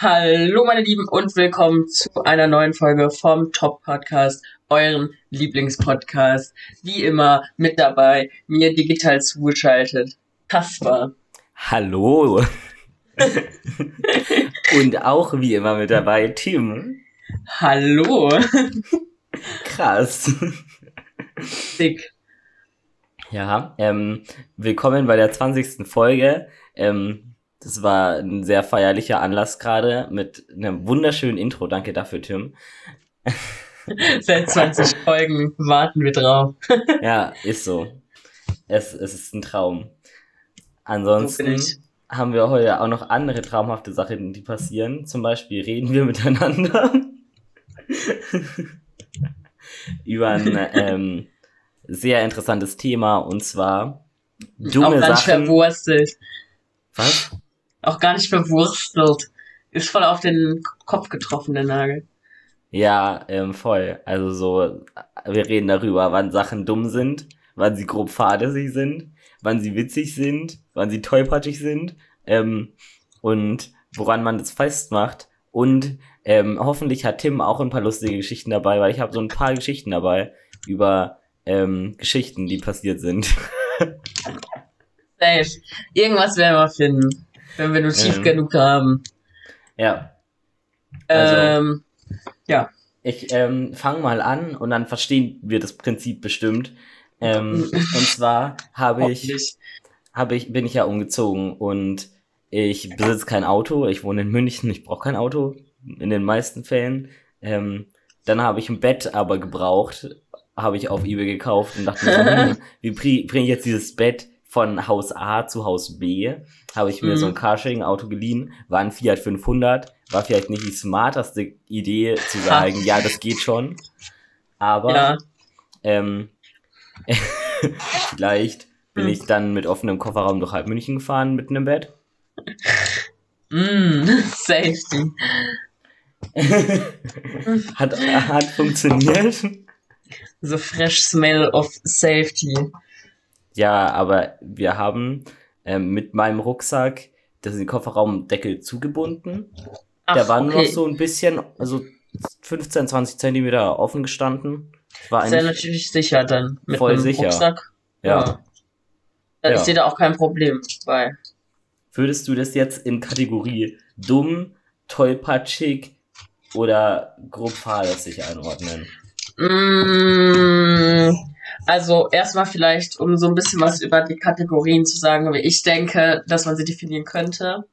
Hallo meine Lieben und willkommen zu einer neuen Folge vom Top Podcast, euren Lieblingspodcast. Wie immer mit dabei, mir digital zugeschaltet, Kaspar. Hallo. und auch wie immer mit dabei, Tim. Hallo. Krass. Dick. Ja, ähm, willkommen bei der 20. Folge. Ähm, das war ein sehr feierlicher Anlass gerade mit einem wunderschönen Intro. Danke dafür, Tim. Seit 20 Folgen warten wir drauf. ja, ist so. Es, es ist ein Traum. Ansonsten haben wir heute auch noch andere traumhafte Sachen, die passieren. Zum Beispiel reden wir miteinander über ein ähm, sehr interessantes Thema und zwar dumme Sachen. verwurstelt. Was? Auch gar nicht verwurstelt. Ist voll auf den Kopf getroffen, der Nagel. Ja, ähm, voll. Also so, wir reden darüber, wann Sachen dumm sind, wann sie grob fahrlässig sind, wann sie witzig sind, wann sie tollpatschig sind, ähm, und woran man das festmacht. Und ähm, hoffentlich hat Tim auch ein paar lustige Geschichten dabei, weil ich habe so ein paar Geschichten dabei über ähm, Geschichten, die passiert sind. Safe. Irgendwas werden wir finden, wenn wir nur tief ähm, genug haben. Ja. Also, ähm, ja. Ich ähm, fange mal an und dann verstehen wir das Prinzip bestimmt. Ähm, und zwar habe ich, habe ich, bin ich ja umgezogen und ich besitze kein Auto. Ich wohne in München. Ich brauche kein Auto in den meisten Fällen. Ähm, dann habe ich ein Bett aber gebraucht, habe ich auf eBay gekauft und dachte mir so, hm, wie bringe ich jetzt dieses Bett von Haus A zu Haus B? Habe ich mir mhm. so ein Carsharing-Auto geliehen, war ein Fiat 500, war vielleicht nicht die smarteste Idee zu sagen, ja, das geht schon, aber ja. ähm, vielleicht bin hm. ich dann mit offenem Kofferraum durch halb München gefahren mit einem Bett. Mm, safety. hat, hat funktioniert. The fresh smell of safety. Ja, aber wir haben ähm, mit meinem Rucksack das den Kofferraumdeckel zugebunden. Ach, Der war okay. nur noch so ein bisschen, also 15, 20 Zentimeter offen gestanden. War ist ja natürlich sicher dann mit voll sicher. Rucksack. Ja. ja. ja. Ich sehe da auch kein Problem bei. Würdest du das jetzt in Kategorie dumm, tollpatschig oder grob fahrlässig einordnen? Mm, also erstmal vielleicht, um so ein bisschen was über die Kategorien zu sagen, wie ich denke, dass man sie definieren könnte.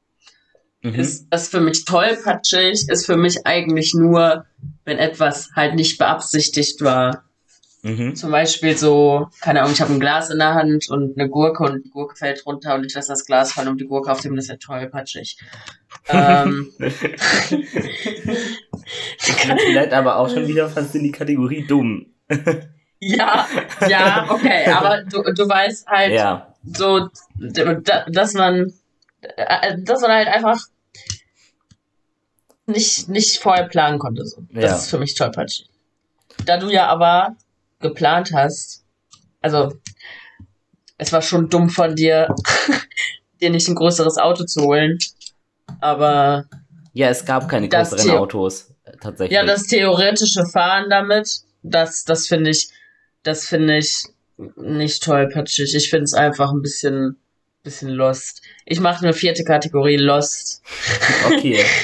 Mhm. Ist das für mich tollpatschig, ist für mich eigentlich nur, wenn etwas halt nicht beabsichtigt war. Mhm. Zum Beispiel so, keine Ahnung, ich habe ein Glas in der Hand und eine Gurke und die Gurke fällt runter und ich lasse das Glas fallen und die Gurke auf dem, das ist ja tollpatschig. ähm. Vielleicht aber auch schon wieder fast in die Kategorie dumm. ja, ja, okay, aber du, du weißt halt ja. so, dass man, äh, dass man halt einfach nicht, nicht vorher planen konnte. So. Das ja. ist für mich tollpatschig. Da du ja aber geplant hast, also es war schon dumm von dir, dir nicht ein größeres Auto zu holen. Aber. Ja, es gab keine größeren Autos, tatsächlich. Ja, das theoretische Fahren damit, das, das finde ich, das finde ich nicht tollpatschig. Ich finde es einfach ein bisschen, bisschen lost. Ich mache eine vierte Kategorie Lost. Okay.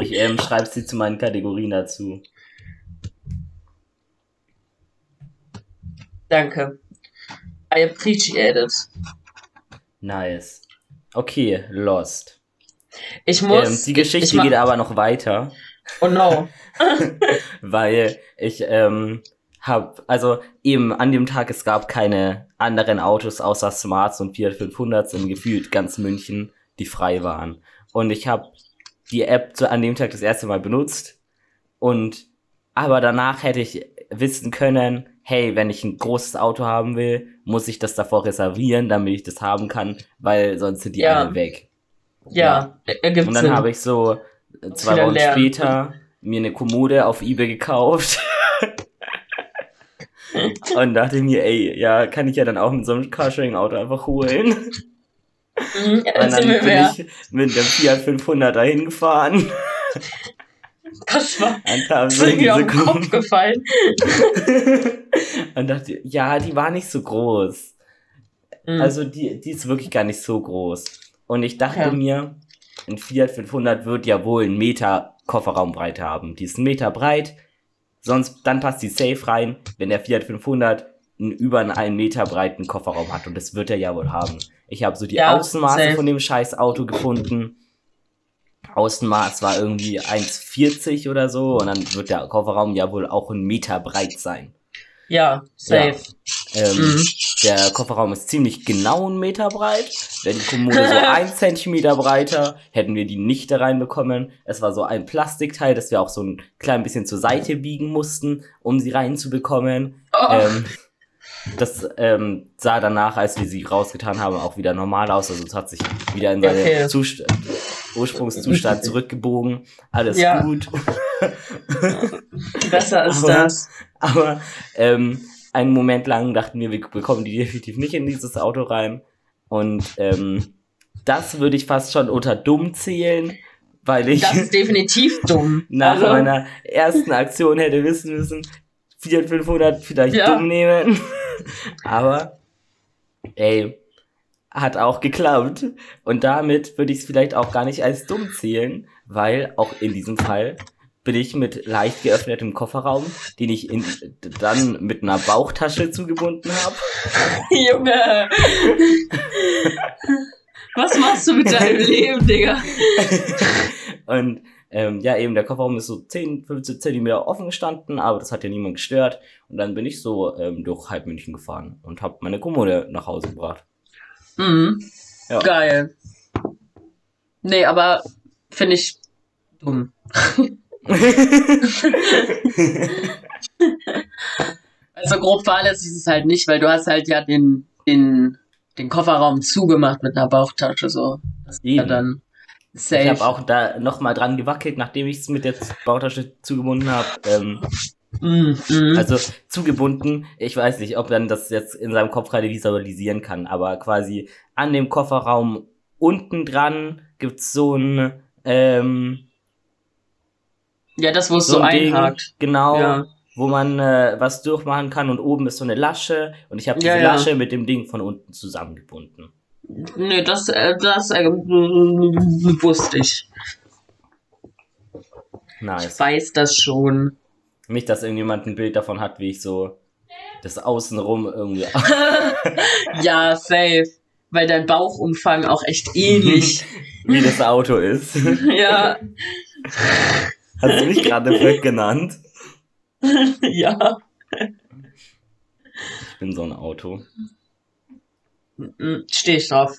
Ich ähm, schreibe sie zu meinen Kategorien dazu. Danke. I appreciate it. Nice. Okay, Lost. Ich muss. Ähm, die Geschichte geht aber noch weiter. Oh no. Weil ich ähm, hab, also eben an dem Tag, es gab keine anderen Autos außer Smarts und Fiat 500 in gefühlt ganz München, die frei waren. Und ich habe die App an dem Tag das erste Mal benutzt und aber danach hätte ich wissen können, hey, wenn ich ein großes Auto haben will, muss ich das davor reservieren, damit ich das haben kann, weil sonst sind die ja. alle weg. Ja, ja. Und dann habe ich so zwei Wochen lernen. später mir eine Kommode auf Ebay gekauft. und dachte mir, ey, ja, kann ich ja dann auch mit so einem Carsharing-Auto einfach holen. Mhm, und dann bin ich mit dem Fiat 500 dahin gefahren. Das war das ist mir auf den Kopf gefallen. und dachte, ja, die war nicht so groß. Mhm. Also die, die ist wirklich gar nicht so groß. Und ich dachte ja. mir, ein Fiat 500 wird ja wohl einen Meter Kofferraumbreite haben. Die ist einen Meter breit, sonst dann passt die safe rein, wenn der Fiat 500 einen über einen Meter breiten Kofferraum hat. Und das wird er ja wohl haben. Ich habe so die ja, Außenmaße safe. von dem scheiß Auto gefunden. Außenmaß war irgendwie 1,40 oder so und dann wird der Kofferraum ja wohl auch einen Meter breit sein. Ja, safe. Ja. Ähm, mhm. Der Kofferraum ist ziemlich genau einen Meter breit. Wäre die Kommode so ein Zentimeter breiter, hätten wir die nicht da reinbekommen. Es war so ein Plastikteil, das wir auch so ein klein bisschen zur Seite biegen mussten, um sie reinzubekommen. Oh. Ähm, das ähm, sah danach, als wir sie rausgetan haben, auch wieder normal aus. Also es hat sich wieder in seinen okay. Zust Ursprungszustand zurückgebogen. Alles ja. gut. Besser ist aber, das. Aber ähm, einen Moment lang dachten wir, wir bekommen die definitiv nicht in dieses Auto rein. Und ähm, das würde ich fast schon unter dumm zählen, weil ich. Das ist definitiv dumm. nach also. meiner ersten Aktion hätte wissen müssen, Fiat 500 vielleicht ja. dumm nehmen. Aber, ey, hat auch geklappt. Und damit würde ich es vielleicht auch gar nicht als dumm zählen, weil auch in diesem Fall bin ich mit leicht geöffnetem Kofferraum, den ich in, dann mit einer Bauchtasche zugebunden habe. Junge! Was machst du mit deinem Leben, Digga? Und ähm, ja, eben der Kofferraum ist so 10, 15 Zentimeter offen gestanden, aber das hat ja niemand gestört. Und dann bin ich so ähm, durch halb München gefahren und habe meine Kommode nach Hause gebracht. Mhm. Ja. Geil. Nee, aber finde ich dumm. Also grob fahrlässig ist es halt nicht, weil du hast halt ja den, den, den Kofferraum zugemacht mit einer Bauchtasche so. Das ist ja dann Safe. Ich habe auch da nochmal dran gewackelt, nachdem ich es mit der Bautasche zugebunden habe. Ähm, mm, mm. Also zugebunden, ich weiß nicht, ob dann das jetzt in seinem Kopf gerade visualisieren kann, aber quasi an dem Kofferraum unten dran gibt's so ein ähm, ja, das, wo es so, so einhakt. Genau. Ja. Wo man äh, was durchmachen kann und oben ist so eine Lasche und ich habe diese ja, ja. Lasche mit dem Ding von unten zusammengebunden. Nee, das, äh, das äh, wusste ich. Nice. Ich weiß das schon. Nicht, dass irgendjemand ein Bild davon hat, wie ich so das Außenrum irgendwie. ja, safe. Weil dein Bauchumfang auch echt ähnlich. wie das Auto ist. ja. Hast du mich gerade Fleck genannt? ja. Ich bin so ein Auto. Stehe ich drauf.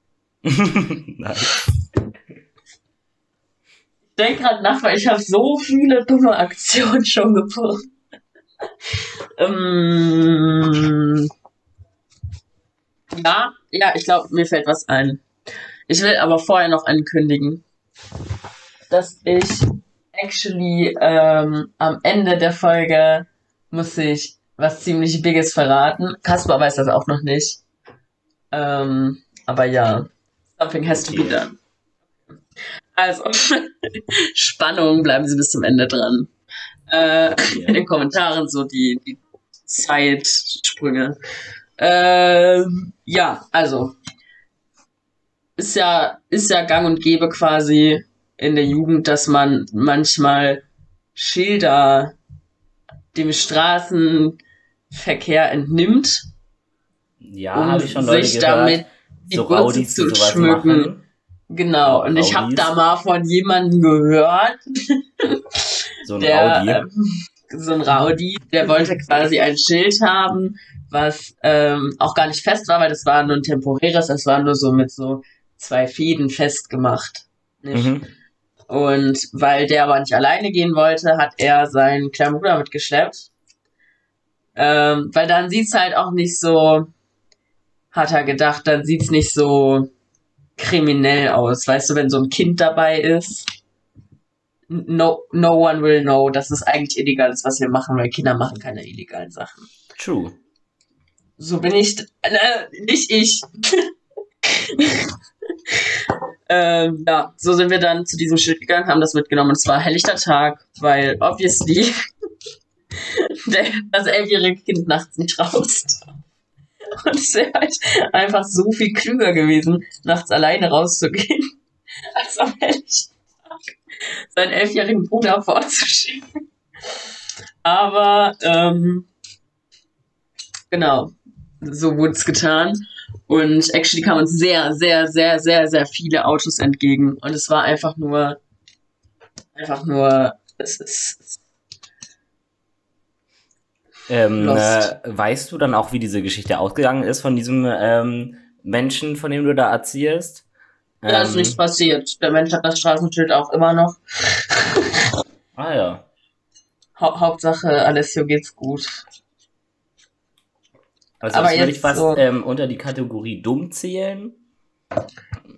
nice. Ich denke gerade nach, weil ich habe so viele dumme Aktionen schon gefunden. ähm, ja, ja, ich glaube, mir fällt was ein. Ich will aber vorher noch ankündigen, dass ich actually ähm, am Ende der Folge muss ich was ziemlich Biges verraten. Kaspar weiß das auch noch nicht. Ähm, aber ja, something has to be done. Also, Spannung, bleiben Sie bis zum Ende dran. Äh, in den Kommentaren so die, die Zeitsprünge. Ähm, ja, also ist ja ist ja Gang und Gäbe quasi in der Jugend, dass man manchmal Schilder dem Straßenverkehr entnimmt ja, um habe ich schon Leute sich gehört. damit die so Raudis, zu schmücken. Machen. Genau, und ich habe da mal von jemandem gehört, so ein der, Raudi. Äh, so ein Raudi, der wollte quasi ein Schild haben, was ähm, auch gar nicht fest war, weil das war nur ein temporäres, das war nur so mit so zwei Fäden festgemacht. Mhm. Und weil der aber nicht alleine gehen wollte, hat er seinen kleinen Bruder mitgeschleppt. Ähm, weil dann sieht's halt auch nicht so hat er gedacht, dann sieht's nicht so kriminell aus. Weißt du, wenn so ein Kind dabei ist, no, no one will know, dass es eigentlich illegal ist, was wir machen, weil Kinder machen keine illegalen Sachen. True. So bin ich, äh, nicht ich. Ähm, ja, so sind wir dann zu diesem Schild gegangen, haben das mitgenommen. Und es war helllichter Tag, weil obviously das elfjährige Kind nachts nicht raus. Und es wäre halt einfach so viel klüger gewesen, nachts alleine rauszugehen, als am helllichten Tag seinen elfjährigen Bruder vorzuschicken. Aber, ähm, genau, so wurde es getan. Und actually kamen uns sehr, sehr, sehr, sehr, sehr viele Autos entgegen. Und es war einfach nur, einfach nur, es ist. Ähm, äh, weißt du dann auch, wie diese Geschichte ausgegangen ist von diesem ähm, Menschen, von dem du da erzählst? Ähm, ja, ist nichts passiert. Der Mensch hat das Straßenschild auch immer noch. ah ja. Ha Hauptsache, Alessio geht's gut. Also aber das würde ich fast so ähm, unter die Kategorie dumm zählen.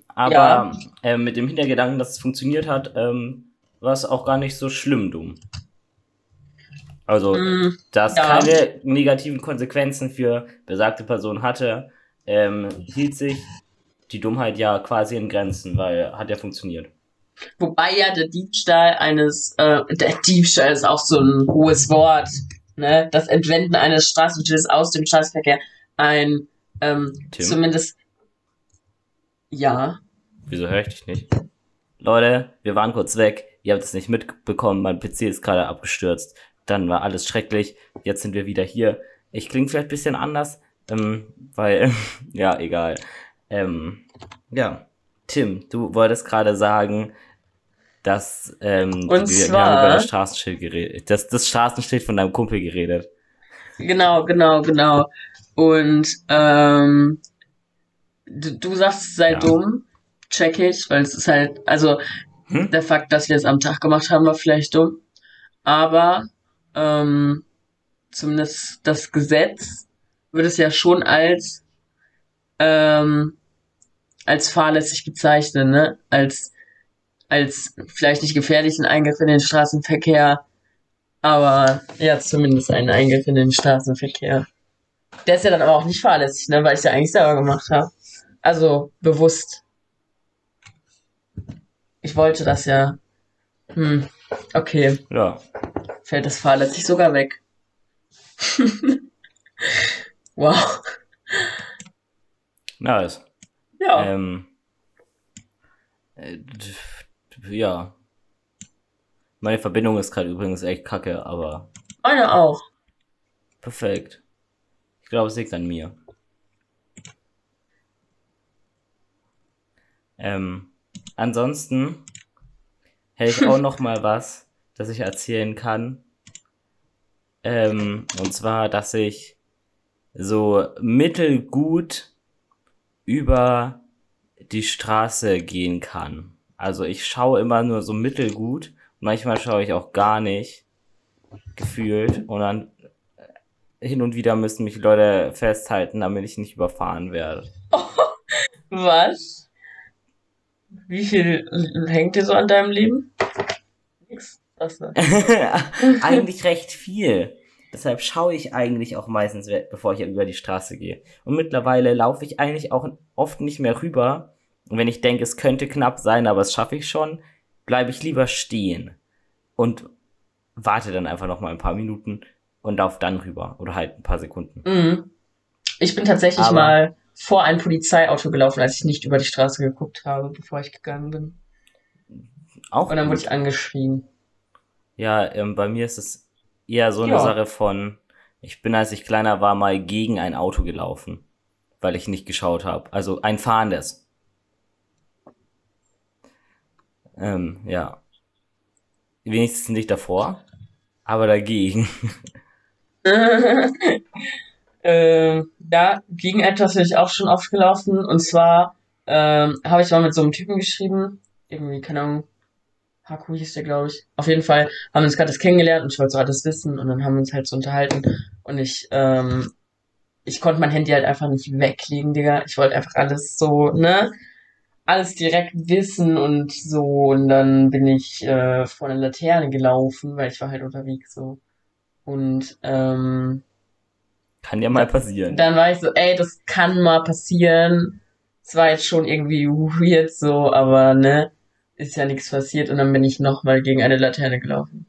Aber ja. ähm, mit dem Hintergedanken, dass es funktioniert hat, ähm, war es auch gar nicht so schlimm dumm. Also, mm, dass ja. keine negativen Konsequenzen für besagte Person hatte, ähm, hielt sich die Dummheit ja quasi in Grenzen, weil hat ja funktioniert. Wobei ja der Diebstahl eines, äh, der Diebstahl ist auch so ein hohes Wort ne, das Entwenden eines Straßenschildes aus dem Straßenverkehr ein ähm, zumindest ja. Wieso höre ich dich nicht? Leute, wir waren kurz weg. Ihr habt es nicht mitbekommen. Mein PC ist gerade abgestürzt. Dann war alles schrecklich. Jetzt sind wir wieder hier. Ich klinge vielleicht ein bisschen anders, ähm, weil, ja, egal. Ähm, ja, Tim, du wolltest gerade sagen, dass ähm, Und wir, zwar, wir haben über das Straßenschild geredet. Das, das Straßenschild von deinem Kumpel geredet. Genau, genau, genau. Und ähm, du, du sagst, sei ja. dumm, check ich, weil es ist halt, also hm? der Fakt, dass wir es am Tag gemacht haben, war vielleicht dumm. Aber ähm, zumindest das Gesetz wird es ja schon als ähm, als fahrlässig bezeichnen, ne? Als als vielleicht nicht gefährlichen Eingriff in den Straßenverkehr, aber ja, zumindest einen Eingriff in den Straßenverkehr. Der ist ja dann aber auch nicht fahrlässig, ne, weil ich ja eigentlich selber gemacht habe. Also bewusst. Ich wollte das ja. Hm, okay. Ja. Fällt das fahrlässig sogar weg. wow. Nice. Ja. Ähm, äh, ja. Meine Verbindung ist gerade übrigens echt kacke, aber. Meine auch. Perfekt. Ich glaube, es liegt an mir. Ähm, ansonsten hätte ich auch noch mal was, das ich erzählen kann. Ähm, und zwar, dass ich so mittelgut über die Straße gehen kann. Also ich schaue immer nur so mittelgut. Manchmal schaue ich auch gar nicht. Gefühlt. Und dann äh, hin und wieder müssen mich Leute festhalten, damit ich nicht überfahren werde. Oh, was? Wie viel hängt dir so an deinem Leben? Nix. Eigentlich recht viel. Deshalb schaue ich eigentlich auch meistens, bevor ich über die Straße gehe. Und mittlerweile laufe ich eigentlich auch oft nicht mehr rüber, und wenn ich denke, es könnte knapp sein, aber es schaffe ich schon, bleibe ich lieber stehen und warte dann einfach noch mal ein paar Minuten und laufe dann rüber oder halt ein paar Sekunden. Mhm. Ich bin tatsächlich aber mal vor ein Polizeiauto gelaufen, als ich nicht über die Straße geguckt habe, bevor ich gegangen bin. Auch und dann gut. wurde ich angeschrien. Ja, ähm, bei mir ist es eher so eine ja. Sache von, ich bin, als ich kleiner war, mal gegen ein Auto gelaufen, weil ich nicht geschaut habe. Also ein fahrendes. Ähm, ja. Wenigstens nicht davor, aber dagegen. äh, ja, gegen etwas bin ich auch schon oft gelaufen. Und zwar ähm, habe ich mal mit so einem Typen geschrieben. Irgendwie, keine Ahnung, Haku hieß der, glaube ich. Auf jeden Fall haben wir uns gerade das kennengelernt und ich wollte so alles wissen und dann haben wir uns halt so unterhalten. Und ich, ähm, ich konnte mein Handy halt einfach nicht weglegen, Digga. Ich wollte einfach alles so, ne? Alles direkt wissen und so. Und dann bin ich äh, vor einer Laterne gelaufen, weil ich war halt unterwegs so. Und ähm, kann ja mal passieren. Dann war ich so, ey, das kann mal passieren. Es war jetzt schon irgendwie weird so, aber ne, ist ja nichts passiert und dann bin ich nochmal gegen eine Laterne gelaufen.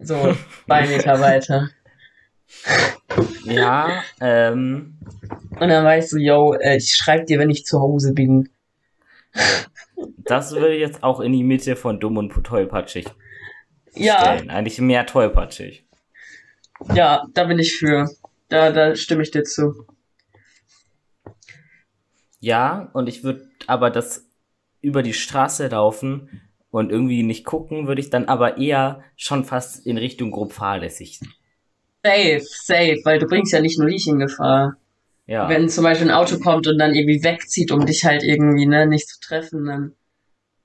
So, zwei Meter weiter. Ja, ähm. Und dann war ich so, yo, äh, ich schreib dir, wenn ich zu Hause bin. Das würde jetzt auch in die Mitte von dumm und tollpatschig ja. stellen. Eigentlich mehr tollpatschig. Ja, da bin ich für. Da, da stimme ich dir zu. Ja, und ich würde aber das über die Straße laufen und irgendwie nicht gucken, würde ich dann aber eher schon fast in Richtung grob fahrlässig. Safe, safe, weil du bringst ja nicht nur dich in Gefahr. Ja. Wenn zum Beispiel ein Auto kommt und dann irgendwie wegzieht, um dich halt irgendwie ne, nicht zu treffen, dann.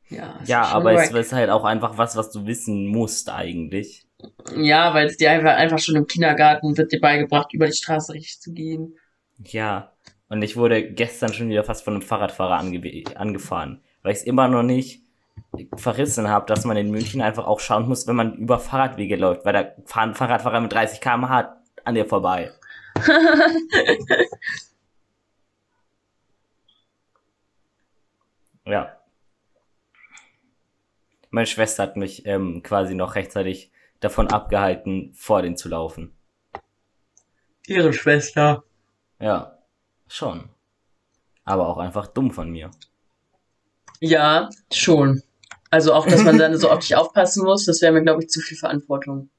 Ja, ja aber es ist halt auch einfach was, was du wissen musst eigentlich. Ja, weil es dir einfach, einfach schon im Kindergarten wird dir beigebracht, über die Straße richtig zu gehen. Ja, und ich wurde gestern schon wieder fast von einem Fahrradfahrer ange angefahren, weil ich es immer noch nicht verrissen habe, dass man in München einfach auch schauen muss, wenn man über Fahrradwege läuft, weil da fahren Fahrradfahrer mit 30 km/h an dir vorbei. ja. Meine Schwester hat mich ähm, quasi noch rechtzeitig davon abgehalten, vor den zu laufen. Ihre Schwester. Ja, schon. Aber auch einfach dumm von mir. Ja, schon. Also auch, dass man dann so auf dich aufpassen muss, das wäre mir, glaube ich, zu viel Verantwortung.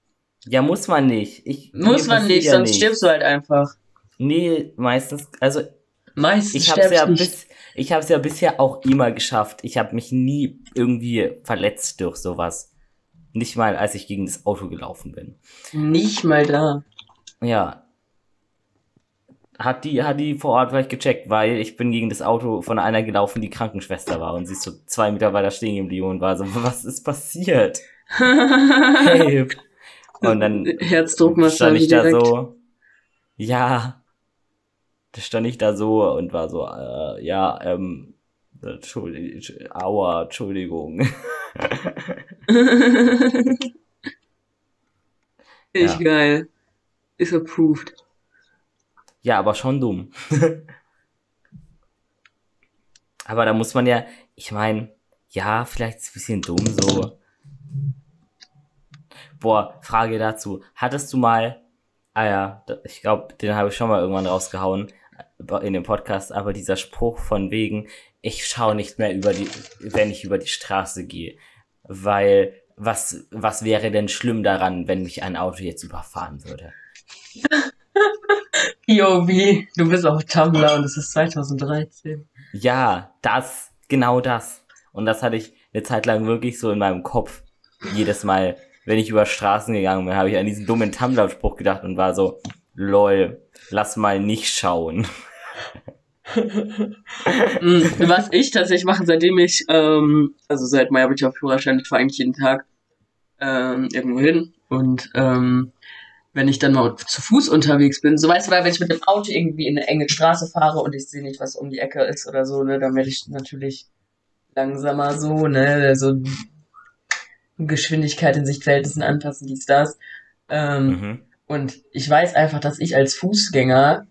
Ja, muss man nicht. Ich, muss man nicht, sonst nicht. stirbst du halt einfach. Nee, meistens, also meistens ich hab's ja nicht. bis ich habe es ja bisher auch immer geschafft. Ich habe mich nie irgendwie verletzt durch sowas. Nicht mal, als ich gegen das Auto gelaufen bin. Nicht mal da. Ja. Hat die, hat die vor Ort vielleicht gecheckt, weil ich bin gegen das Auto von einer gelaufen, die Krankenschwester war und sie ist so zwei Meter weiter stehen geblieben und war so, was ist passiert? hey. Und dann stand ich da direkt. so, ja, da stand ich da so und war so, äh, ja, ähm, Entschuldigung, aua, Entschuldigung. Echt ja. geil. Ist approved. Ja, aber schon dumm. aber da muss man ja, ich meine, ja, vielleicht ist es ein bisschen dumm so. Boah, Frage dazu. Hattest du mal, ah ja, ich glaube, den habe ich schon mal irgendwann rausgehauen in dem Podcast, aber dieser Spruch von wegen, ich schaue nicht mehr über die, wenn ich über die Straße gehe, weil was, was wäre denn schlimm daran, wenn mich ein Auto jetzt überfahren würde? Jobi, du bist auf Tumblr und es ist 2013. Ja, das, genau das. Und das hatte ich eine Zeit lang wirklich so in meinem Kopf. Jedes Mal, wenn ich über Straßen gegangen bin, habe ich an diesen dummen Tumblr-Spruch gedacht und war so, lol, lass mal nicht schauen. Mm, was ich tatsächlich mache, seitdem ich, ähm, also seit Mai habe ich auf Führerschein, ich fahre eigentlich jeden Tag ähm, irgendwo hin und ähm, wenn ich dann mal zu Fuß unterwegs bin, so weißt du, weil wenn ich mit dem Auto irgendwie in eine enge Straße fahre und ich sehe nicht, was um die Ecke ist oder so, ne, dann werde ich natürlich langsamer so, ne, so Geschwindigkeit in Sichtverhältnissen anpassen, dies, das. Ähm, mhm. Und ich weiß einfach, dass ich als Fußgänger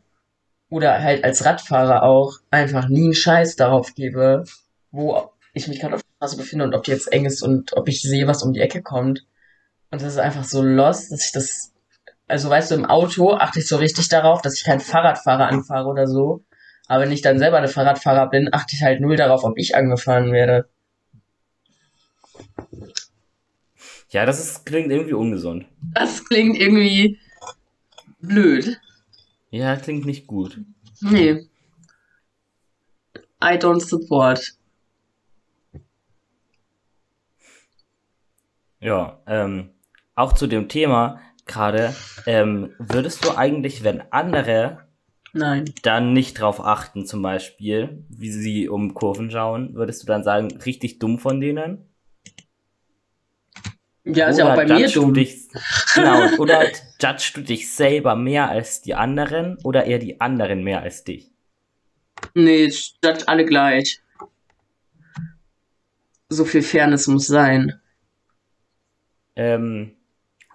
oder halt als Radfahrer auch einfach nie einen Scheiß darauf gebe, wo ich mich gerade auf der Straße befinde und ob die jetzt eng ist und ob ich sehe, was um die Ecke kommt. Und das ist einfach so lost, dass ich das, also weißt du, im Auto achte ich so richtig darauf, dass ich keinen Fahrradfahrer anfahre oder so. Aber wenn ich dann selber eine Fahrradfahrer bin, achte ich halt null darauf, ob ich angefahren werde. Ja, das ist, klingt irgendwie ungesund. Das klingt irgendwie blöd. Ja, klingt nicht gut. Nee. I don't support. Ja, ähm, auch zu dem Thema gerade, ähm, würdest du eigentlich, wenn andere Nein. dann nicht drauf achten, zum Beispiel, wie sie um Kurven schauen, würdest du dann sagen, richtig dumm von denen? Ja, ist ja auch bei mir dumm. Dich, genau, oder judgst du dich selber mehr als die anderen oder eher die anderen mehr als dich? Nee, ich judge alle gleich. So viel Fairness muss sein. Ähm,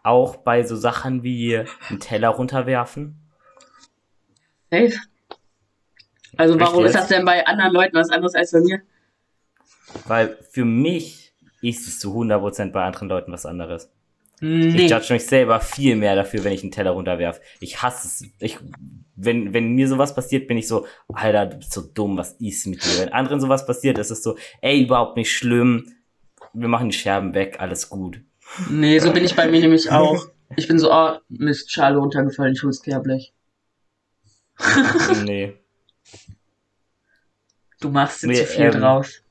auch bei so Sachen wie einen Teller runterwerfen? Safe. Also warum ist das denn bei anderen Leuten was anderes als bei mir? Weil für mich ist es zu 100% bei anderen Leuten was anderes. Nee. Ich judge mich selber viel mehr dafür, wenn ich einen Teller runterwerf. Ich hasse es. Ich, wenn, wenn mir sowas passiert, bin ich so, Alter, du bist so dumm, was ist mit dir? Wenn anderen sowas passiert, ist es so, ey, überhaupt nicht schlimm. Wir machen die Scherben weg, alles gut. Nee, so bin ich bei mir nämlich auch. Ich bin so, oh, Mist, Schale runtergefallen, ich hol's Kehrblech. nee. Du machst jetzt nee, zu viel ähm, draus.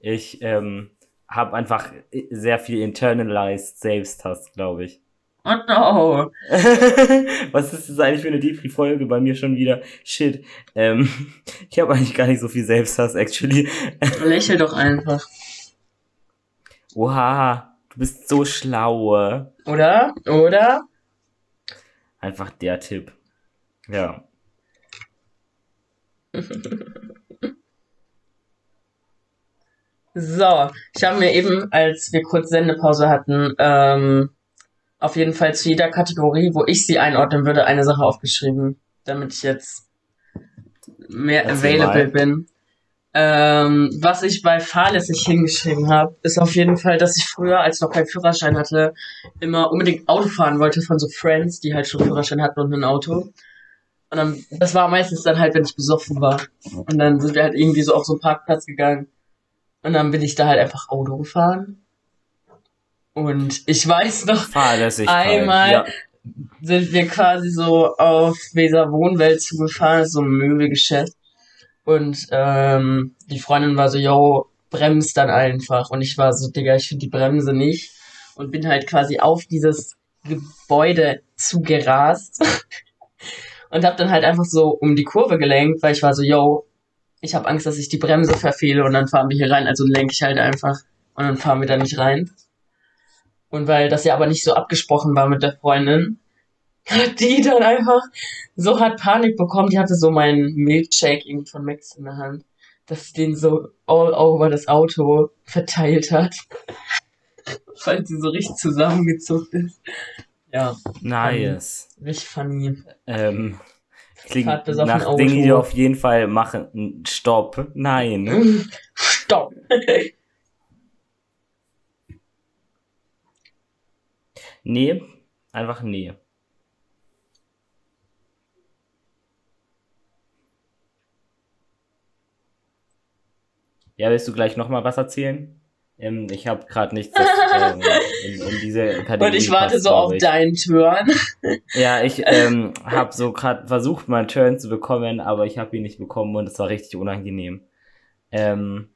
Ich, ähm, habe einfach sehr viel internalized Selbsthass, glaube ich. Oh no. Was ist das eigentlich für eine Depri-Folge bei mir schon wieder? Shit. Ähm, ich habe eigentlich gar nicht so viel Selbsthass, actually. Lächel doch einfach. Oha, du bist so schlau. Oder? Oder? Einfach der Tipp. Ja. So, ich habe mir eben, als wir kurz Sendepause hatten, ähm, auf jeden Fall zu jeder Kategorie, wo ich sie einordnen würde, eine Sache aufgeschrieben, damit ich jetzt mehr das available bin. Ähm, was ich bei fahrlässig hingeschrieben habe, ist auf jeden Fall, dass ich früher, als ich noch keinen Führerschein hatte, immer unbedingt Auto fahren wollte von so Friends, die halt schon Führerschein hatten und ein Auto. Und dann, das war meistens dann halt, wenn ich besoffen war. Und dann sind wir halt irgendwie so auf so einen Parkplatz gegangen. Und dann bin ich da halt einfach Auto gefahren. Und ich weiß noch, einmal ja. sind wir quasi so auf Weser Wohnwelt zugefahren, so ein Möbelgeschäft. Und ähm, die Freundin war so, yo, bremst dann einfach. Und ich war so, Digga, ich finde die Bremse nicht. Und bin halt quasi auf dieses Gebäude zugerast. und hab dann halt einfach so um die Kurve gelenkt, weil ich war so, yo, ich habe Angst, dass ich die Bremse verfehle und dann fahren wir hier rein. Also lenke ich halt einfach und dann fahren wir da nicht rein. Und weil das ja aber nicht so abgesprochen war mit der Freundin, hat die dann einfach so hart Panik bekommen. Die hatte so meinen Milkshake irgendwie von Max in der Hand, dass sie den so all over das Auto verteilt hat. weil sie so richtig zusammengezuckt ist. Ja. Nice. Richtig funny. Ähm, Klingt nach Dingen, die auf jeden Fall machen. Stopp. Nein. Stopp. nee. Einfach nee. Ja, willst du gleich nochmal was erzählen? Ähm, ich habe gerade nichts, das ähm, in, in diese Kategorie Und ich warte passt, so auf ich. deinen Turn. ja, ich ähm, habe so gerade versucht, meinen Turn zu bekommen, aber ich habe ihn nicht bekommen und es war richtig unangenehm. Ähm,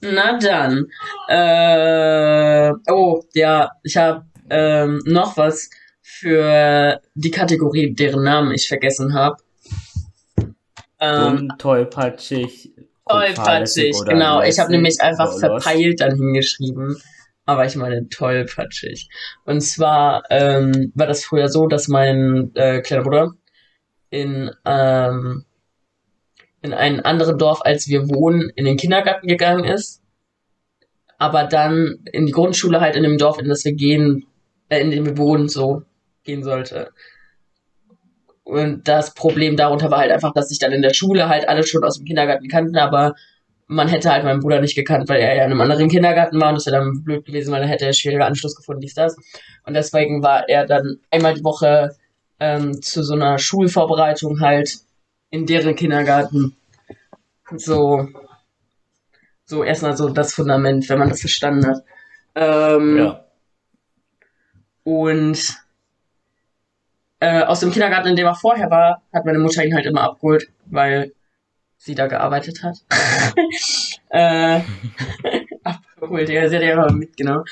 Na dann. Äh, oh, ja, ich habe ähm, noch was für die Kategorie, deren Namen ich vergessen habe. Ähm, Dumm, tollpatschig, Tollpatschig, genau. Ich habe nämlich einfach verpeilt dann hingeschrieben. Aber ich meine tollpatschig. Und zwar ähm, war das früher so, dass mein äh, kleiner Bruder in, ähm, in ein anderes Dorf, als wir wohnen, in den Kindergarten gegangen ist. Aber dann in die Grundschule halt in dem Dorf, in das wir gehen, äh, in dem wir wohnen, so gehen sollte. Und das Problem darunter war halt einfach, dass sich dann in der Schule halt alle schon aus dem Kindergarten kannten, aber man hätte halt meinen Bruder nicht gekannt, weil er ja in einem anderen Kindergarten war und das wäre dann blöd gewesen, weil er hätte schwieriger Anschluss gefunden, dies, das. Und deswegen war er dann einmal die Woche ähm, zu so einer Schulvorbereitung halt in deren Kindergarten. So, so erstmal so das Fundament, wenn man das verstanden hat. Ähm, ja. Und äh, aus dem Kindergarten, in dem er vorher war, hat meine Mutter ihn halt immer abgeholt, weil sie da gearbeitet hat. äh, abgeholt, ja, sie hat ja immer mitgenommen.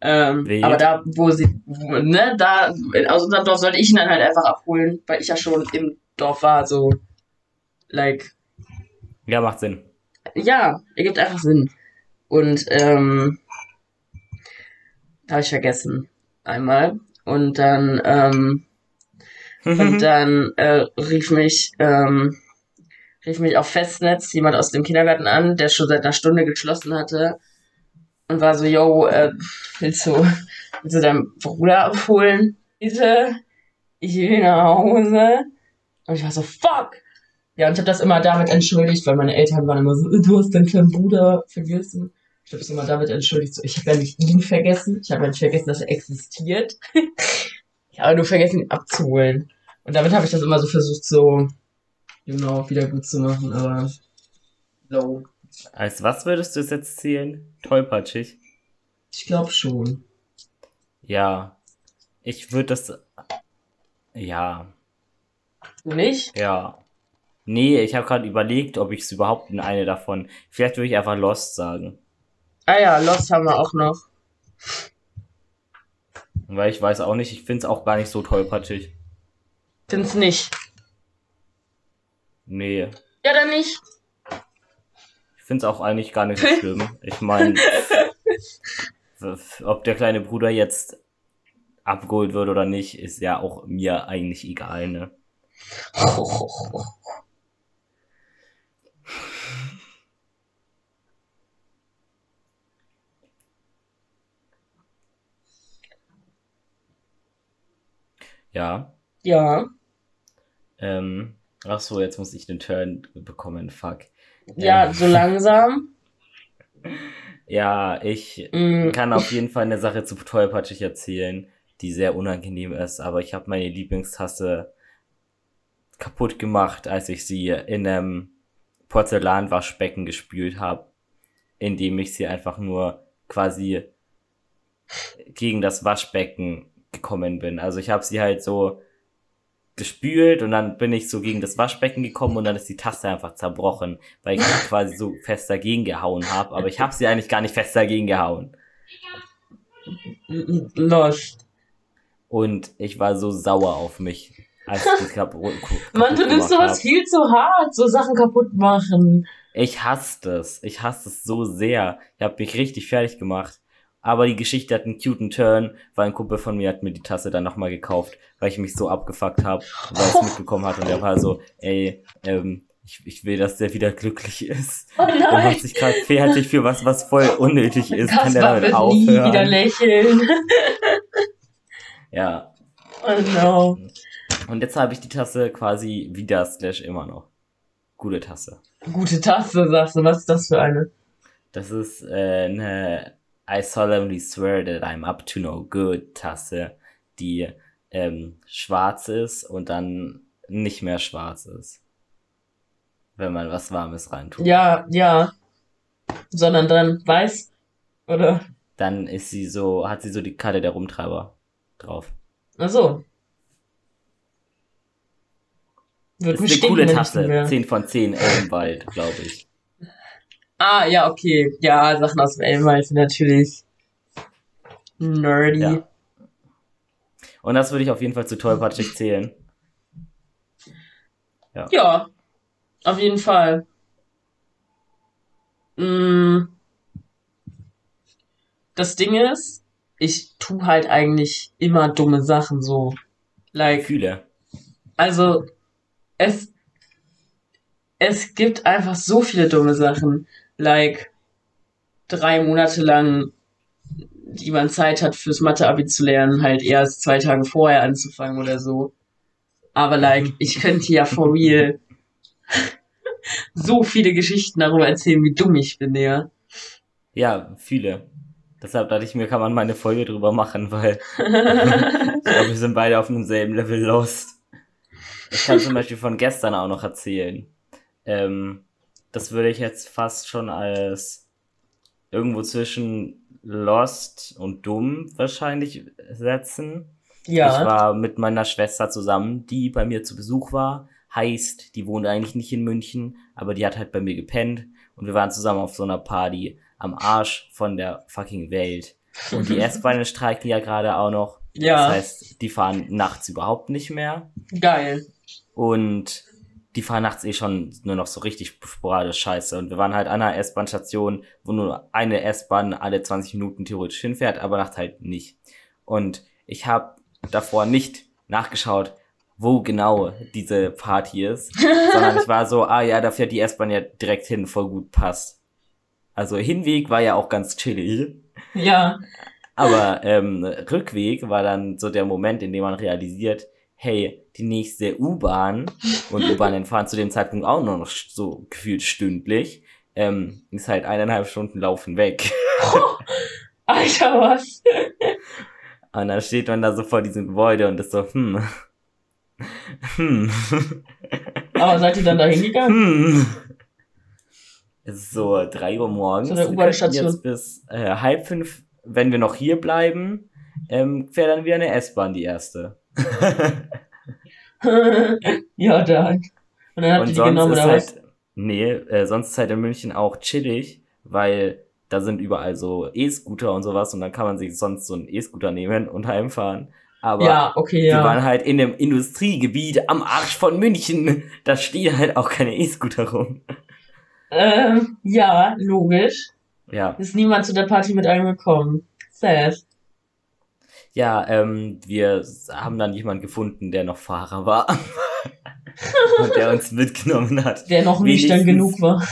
Ähm, aber da, wo sie, wo, ne, da, aus unserem Dorf sollte ich ihn dann halt einfach abholen, weil ich ja schon im Dorf war, so, like. Ja, macht Sinn. Ja, ergibt einfach Sinn. Und, ähm, da habe ich vergessen. Einmal. Und dann, ähm, und mhm. dann äh, rief mich, ähm, rief mich auf Festnetz jemand aus dem Kindergarten an, der schon seit einer Stunde geschlossen hatte und war so, yo, äh, willst du, willst du deinen Bruder abholen? Bitte? Ich will nach Hause. Und ich war so, fuck! Ja, und ich habe das immer damit entschuldigt, weil meine Eltern waren immer so, du hast deinen kleinen Bruder vergessen. Ich habe es immer damit entschuldigt, so, ich habe ja nicht ihn vergessen, ich habe ja nicht vergessen, dass er existiert. ich habe nur vergessen, ihn abzuholen. Und damit habe ich das immer so versucht, so, you know, wieder gut zu machen, aber low. Als was würdest du es jetzt zählen? Tollpatschig? Ich glaube schon. Ja. Ich würde das. Ja. Nicht? Ja. Nee, ich habe gerade überlegt, ob ich es überhaupt in eine davon. Vielleicht würde ich einfach Lost sagen. Ah ja, Lost haben wir auch noch. Weil ich weiß auch nicht, ich finde es auch gar nicht so tollpatschig. Find's nicht. Nee. Ja, dann nicht. Ich find's auch eigentlich gar nicht so schlimm. Ich meine, ob der kleine Bruder jetzt abgeholt wird oder nicht, ist ja auch mir eigentlich egal, ne? Ja. Ja. Ähm, ach so, jetzt muss ich den Turn bekommen, fuck. Ja, ähm. so langsam. ja, ich mm. kann auf jeden Fall eine Sache zu tollpatschig erzählen, die sehr unangenehm ist, aber ich habe meine Lieblingstasse kaputt gemacht, als ich sie in einem Porzellanwaschbecken gespült habe, indem ich sie einfach nur quasi gegen das Waschbecken gekommen bin. Also ich habe sie halt so gespült und dann bin ich so gegen das Waschbecken gekommen und dann ist die Tasse einfach zerbrochen, weil ich quasi so fest dagegen gehauen habe. Aber ich habe sie eigentlich gar nicht fest dagegen gehauen. Los. Und ich war so sauer auf mich, als ich die kaputt, kaputt Mann, du nimmst sowas hab. viel zu hart, so Sachen kaputt machen. Ich hasse das. Ich hasse es so sehr. Ich habe mich richtig fertig gemacht. Aber die Geschichte hat einen cuten Turn, weil ein Kumpel von mir hat mir die Tasse dann nochmal gekauft, weil ich mich so abgefuckt habe, weil es mitbekommen hat und er war so, ey, ähm, ich, ich will, dass der wieder glücklich ist. Oh nein. Der macht sich gerade fertig für was, was voll unnötig ist. Kann der damit aufhören? Nie wieder lächeln. ja. Oh no. Und jetzt habe ich die Tasse quasi wieder slash immer noch. Gute Tasse. Gute Tasse, sagst du. Was ist das für eine? Das ist äh, eine I solemnly swear that I'm up to no good Tasse, die ähm, schwarz ist und dann nicht mehr schwarz ist. Wenn man was Warmes reintut. Ja, ja. Sondern dann weiß, oder? Dann ist sie so, hat sie so die Karte der Rumtreiber drauf. Ach so. Wird ist eine coole Tasse. 10 von 10 Elbenwald, glaube ich. Ah, ja, okay. Ja, Sachen aus dem Elbenwald sind natürlich nerdy. Ja. Und das würde ich auf jeden Fall zu tollpatschig zählen. Ja. ja, auf jeden Fall. Mm. Das Ding ist, ich tu halt eigentlich immer dumme Sachen so. Like. Fühle. Also, es, es gibt einfach so viele dumme Sachen like drei Monate lang, die man Zeit hat fürs Mathe-Abi zu lernen, halt erst zwei Tage vorher anzufangen oder so. Aber like, ich könnte ja for real so viele Geschichten darüber erzählen, wie dumm ich bin, ja. Ja, viele. Deshalb dachte ich mir, kann man mal eine Folge drüber machen, weil ich glaube, wir sind beide auf demselben Level lost. Ich kann zum Beispiel von gestern auch noch erzählen. Ähm, das würde ich jetzt fast schon als irgendwo zwischen Lost und Dumm wahrscheinlich setzen. Ja. Ich war mit meiner Schwester zusammen, die bei mir zu Besuch war. Heißt, die wohnt eigentlich nicht in München, aber die hat halt bei mir gepennt und wir waren zusammen auf so einer Party am Arsch von der fucking Welt. Und die S-Beine streiken ja gerade auch noch. Ja. Das heißt, die fahren nachts überhaupt nicht mehr. Geil. Und die fahren nachts eh schon nur noch so richtig sporadisch scheiße. Und wir waren halt an einer S-Bahn-Station, wo nur eine S-Bahn alle 20 Minuten theoretisch hinfährt, aber nachts halt nicht. Und ich habe davor nicht nachgeschaut, wo genau diese Party ist, sondern ich war so, ah ja, da fährt die S-Bahn ja direkt hin, voll gut passt. Also Hinweg war ja auch ganz chillig. Ja. Aber ähm, Rückweg war dann so der Moment, in dem man realisiert, hey, die nächste U-Bahn und U-Bahnen fahren zu dem Zeitpunkt auch nur noch so gefühlt stündlich, ähm, ist halt eineinhalb Stunden laufen weg. Oh, Alter, was? und dann steht man da so vor diesem Gebäude und ist so, hm. Hm. Aber seid ihr dann da hingegangen? Hm. Es ist so drei Uhr morgens. Der U-Bahn-Station. Jetzt bis äh, halb fünf, wenn wir noch hier bleiben, ähm, fährt dann wieder eine S-Bahn, die erste. ja, dann. Und dann habt ihr die genommen, oder halt, was? Nee, äh, sonst ist halt in München auch chillig, weil da sind überall so E-Scooter und sowas und dann kann man sich sonst so einen E-Scooter nehmen und heimfahren. Aber ja, okay, ja. wir waren halt in dem Industriegebiet am Arsch von München. Da stehen halt auch keine E-Scooter rum. Ähm, ja, logisch. Ja. Ist niemand zu der Party mit einem gekommen. Sad. Ja, ähm, wir haben dann jemanden gefunden, der noch Fahrer war. und der uns mitgenommen hat. Der noch nüchtern genug war.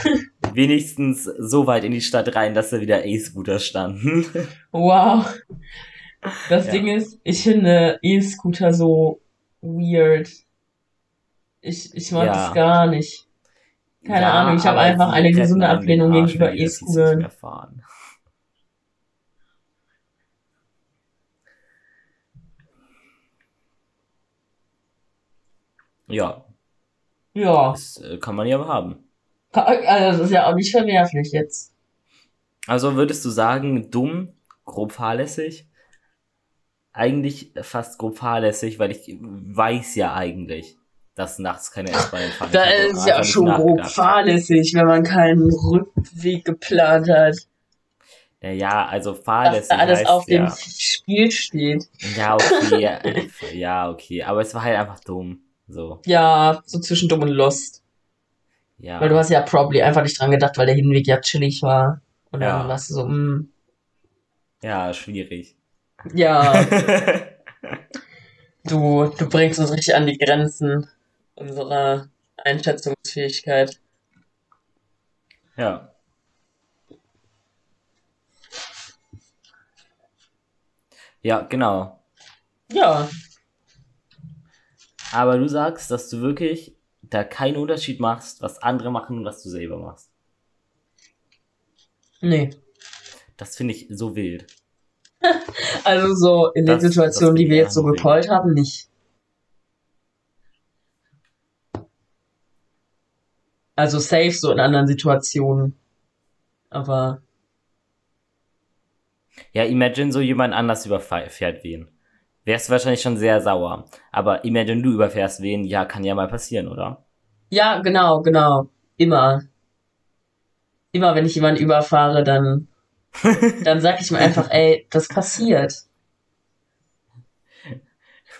wenigstens so weit in die Stadt rein, dass da wieder E-Scooter standen. wow. Das ja. Ding ist, ich finde E-Scooter so weird. Ich, ich mag ja. das gar nicht. Keine ja, Ahnung, ich habe einfach eine gesunde Ablehnung gegenüber E-Scootern. Ja. Ja. Das äh, kann man ja haben. Also das ist ja auch nicht verwerflich jetzt. Also würdest du sagen, dumm, grob fahrlässig? Eigentlich fast grob fahrlässig, weil ich weiß ja eigentlich, dass nachts keine S-Bahn fahren. Da ist ja schon grob fahrlässig, wenn man keinen Rückweg geplant hat. Ja, ja, also fahrlässig. Dass da alles heißt, auf ja, dem Spiel steht. Ja, okay. ja, okay. Aber es war halt einfach dumm. So. Ja, so zwischen dumm und lost. Ja. Weil du hast ja probably einfach nicht dran gedacht, weil der Hinweg ja chillig war. Und ja. dann warst du so, mh. Hm. Ja, schwierig. Ja. du, du bringst uns richtig an die Grenzen unserer Einschätzungsfähigkeit. Ja. Ja, genau. Ja. Aber du sagst, dass du wirklich da keinen Unterschied machst, was andere machen und was du selber machst. Nee. Das finde ich so wild. also so in den Situationen, die wir jetzt so gecallt haben, nicht. Also safe so in anderen Situationen. Aber. Ja, imagine so jemand anders überfährt wen wärst du wahrscheinlich schon sehr sauer. Aber imagine, du überfährst wen, ja, kann ja mal passieren, oder? Ja, genau, genau. Immer. Immer wenn ich jemanden überfahre, dann, dann sag ich mir einfach, ey, das passiert.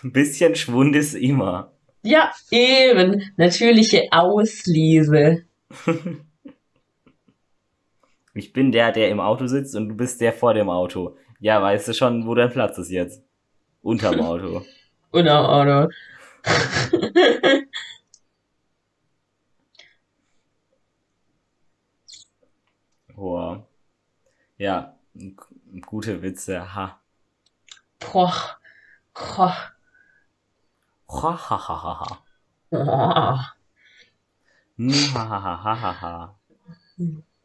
Ein bisschen Schwund ist immer. Ja, eben. Natürliche Auslese. ich bin der, der im Auto sitzt und du bist der vor dem Auto. Ja, weißt du schon, wo dein Platz ist jetzt? Unterm Auto. Unterm Auto. Boah. Ja, gute Witze, ha. Boah. Boah. Ha ha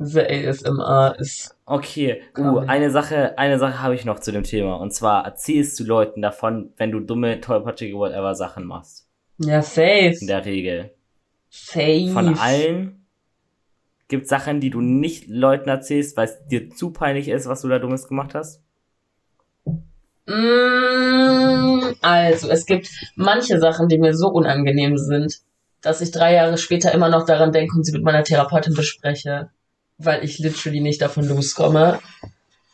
The ASMR ist. Okay, uh, eine Sache, eine Sache habe ich noch zu dem Thema. Und zwar erzählst du Leuten davon, wenn du dumme, tollpatschige, whatever Sachen machst. Ja, safe. In der Regel. Safe. Von allen gibt Sachen, die du nicht Leuten erzählst, weil es dir zu peinlich ist, was du da Dummes gemacht hast? Mm, also, es gibt manche Sachen, die mir so unangenehm sind, dass ich drei Jahre später immer noch daran denke und sie mit meiner Therapeutin bespreche weil ich literally nicht davon loskomme.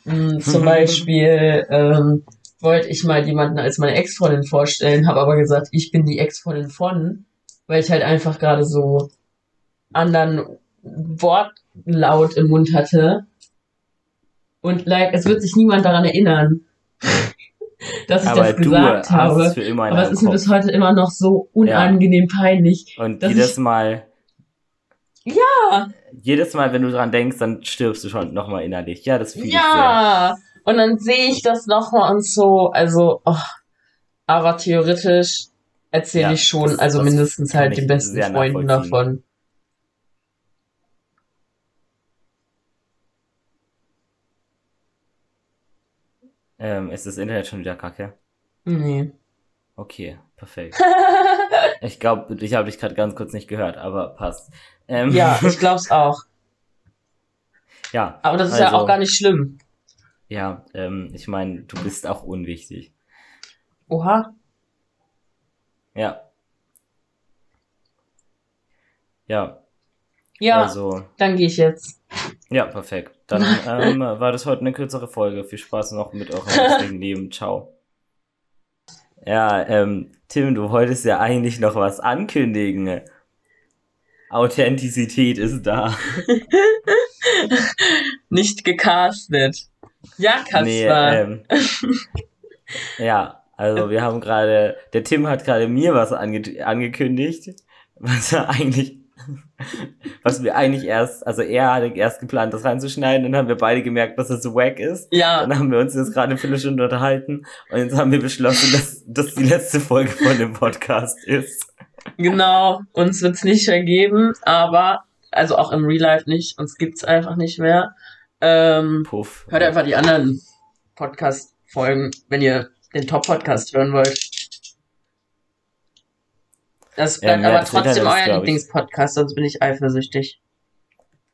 Mhm, zum Beispiel ähm, wollte ich mal jemanden als meine Ex-Freundin vorstellen, habe aber gesagt, ich bin die Ex-Freundin von, weil ich halt einfach gerade so anderen Wortlaut im Mund hatte. Und like, es wird sich niemand daran erinnern, dass ich aber das gesagt habe. aber es ist mir bis heute immer noch so unangenehm ja. peinlich. Und jedes Mal. Ja jedes Mal, wenn du dran denkst, dann stirbst du schon nochmal innerlich. Ja, das fühle ja. ich sehr. Und dann sehe ich das nochmal und so, also, oh. aber theoretisch, erzähle ja, ich schon, das, also das mindestens halt den besten Freunden davon. Ähm, ist das Internet schon wieder kacke? Nee. Okay, perfekt. ich glaube, ich habe dich gerade ganz kurz nicht gehört, aber passt. Ähm, ja, ich glaub's auch. Ja. Aber das ist also, ja auch gar nicht schlimm. Ja, ähm, ich meine, du bist auch unwichtig. Oha. Ja. Ja. Ja. Also. Dann gehe ich jetzt. Ja, perfekt. Dann ähm, war das heute eine kürzere Folge. Viel Spaß noch mit eurem restlichen Leben. Ciao. Ja, ähm, Tim, du wolltest ja eigentlich noch was ankündigen. Authentizität ist da. Nicht gecastet. Ja, Kaspar. Nee, ähm, ja, also wir haben gerade, der Tim hat gerade mir was ange angekündigt, was er eigentlich was wir eigentlich erst, also er hatte erst geplant, das reinzuschneiden, dann haben wir beide gemerkt, dass es so wack ist. Ja. Dann haben wir uns jetzt gerade eine Viertelstunde unterhalten und jetzt haben wir beschlossen, dass das die letzte Folge von dem Podcast ist. Genau, uns wird's nicht vergeben, aber, also auch im Real Life nicht, uns gibt's einfach nicht mehr. Ähm, Puff. Hört einfach die anderen Podcast-Folgen, wenn ihr den Top-Podcast hören wollt. Das bleibt ja, aber trotzdem euer Lieblingspodcast, sonst bin ich eifersüchtig.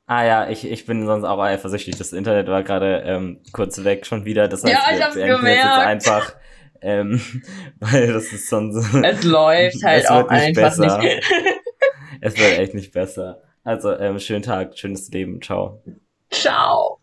Ah ja, ich, ich bin sonst auch eifersüchtig. Das Internet war gerade ähm, kurz weg schon wieder. Das heißt, ja, ich hab's gemerkt. jetzt einfach, ähm, weil das ist sonst. Es läuft halt auch einfach besser. nicht. es wird echt nicht besser. Also, ähm, schönen Tag, schönes Leben. Ciao. Ciao.